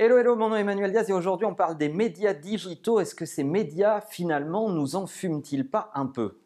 Hello, hello, mon nom est Emmanuel Diaz et aujourd'hui on parle des médias digitaux. Est-ce que ces médias finalement nous enfument-ils pas un peu?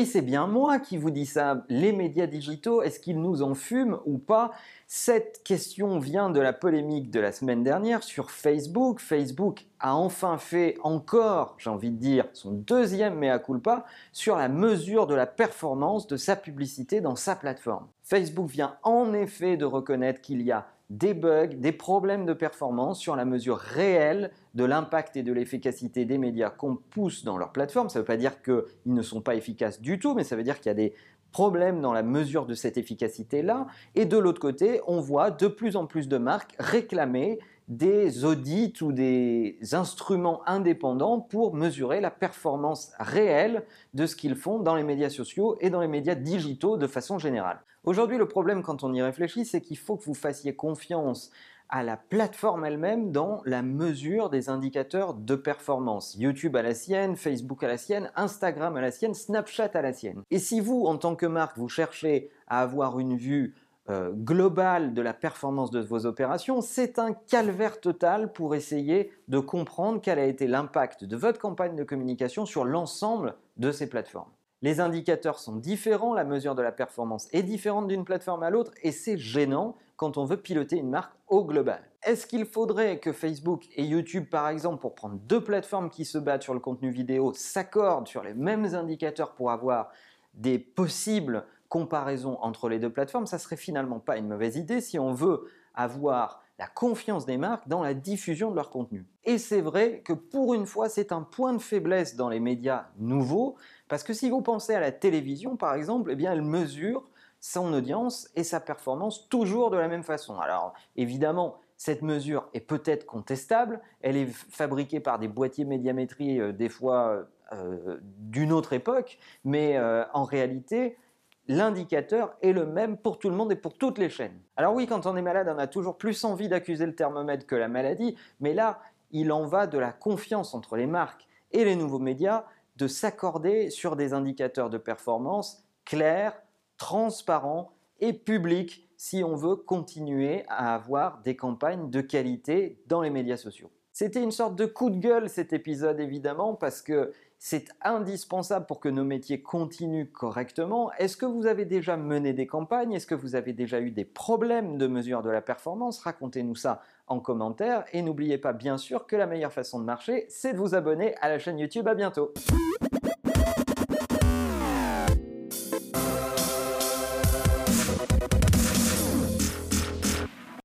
Oui, c'est bien moi qui vous dis ça. Les médias digitaux, est-ce qu'ils nous enfument ou pas? Cette question vient de la polémique de la semaine dernière sur Facebook. Facebook a enfin fait encore, j'ai envie de dire, son deuxième mea culpa sur la mesure de la performance de sa publicité dans sa plateforme. Facebook vient en effet de reconnaître qu'il y a des bugs, des problèmes de performance sur la mesure réelle de l'impact et de l'efficacité des médias qu'on pousse dans leur plateforme. Ça ne veut pas dire qu'ils ne sont pas efficaces du tout, mais ça veut dire qu'il y a des problèmes dans la mesure de cette efficacité-là. Et de l'autre côté, on voit de plus en plus de marques réclamer des audits ou des instruments indépendants pour mesurer la performance réelle de ce qu'ils font dans les médias sociaux et dans les médias digitaux de façon générale. Aujourd'hui, le problème quand on y réfléchit, c'est qu'il faut que vous fassiez confiance à la plateforme elle-même dans la mesure des indicateurs de performance. YouTube à la sienne, Facebook à la sienne, Instagram à la sienne, Snapchat à la sienne. Et si vous, en tant que marque, vous cherchez à avoir une vue euh, global de la performance de vos opérations, c'est un calvaire total pour essayer de comprendre quel a été l'impact de votre campagne de communication sur l'ensemble de ces plateformes. Les indicateurs sont différents, la mesure de la performance est différente d'une plateforme à l'autre et c'est gênant quand on veut piloter une marque au global. Est-ce qu'il faudrait que Facebook et YouTube, par exemple, pour prendre deux plateformes qui se battent sur le contenu vidéo, s'accordent sur les mêmes indicateurs pour avoir des possibles comparaisons entre les deux plateformes, ça serait finalement pas une mauvaise idée si on veut avoir la confiance des marques dans la diffusion de leur contenu. Et c'est vrai que pour une fois, c'est un point de faiblesse dans les médias nouveaux, parce que si vous pensez à la télévision, par exemple, eh bien, elle mesure son audience et sa performance toujours de la même façon. Alors, évidemment, cette mesure est peut-être contestable, elle est fabriquée par des boîtiers médiamétrie, euh, des fois euh, d'une autre époque, mais euh, en réalité, l'indicateur est le même pour tout le monde et pour toutes les chaînes. Alors oui, quand on est malade, on a toujours plus envie d'accuser le thermomètre que la maladie, mais là, il en va de la confiance entre les marques et les nouveaux médias de s'accorder sur des indicateurs de performance clairs, transparents et publics si on veut continuer à avoir des campagnes de qualité dans les médias sociaux. C'était une sorte de coup de gueule cet épisode évidemment parce que c'est indispensable pour que nos métiers continuent correctement. Est-ce que vous avez déjà mené des campagnes? Est-ce que vous avez déjà eu des problèmes de mesure de la performance? Racontez-nous ça en commentaire et n'oubliez pas bien sûr que la meilleure façon de marcher, c'est de vous abonner à la chaîne YouTube. À bientôt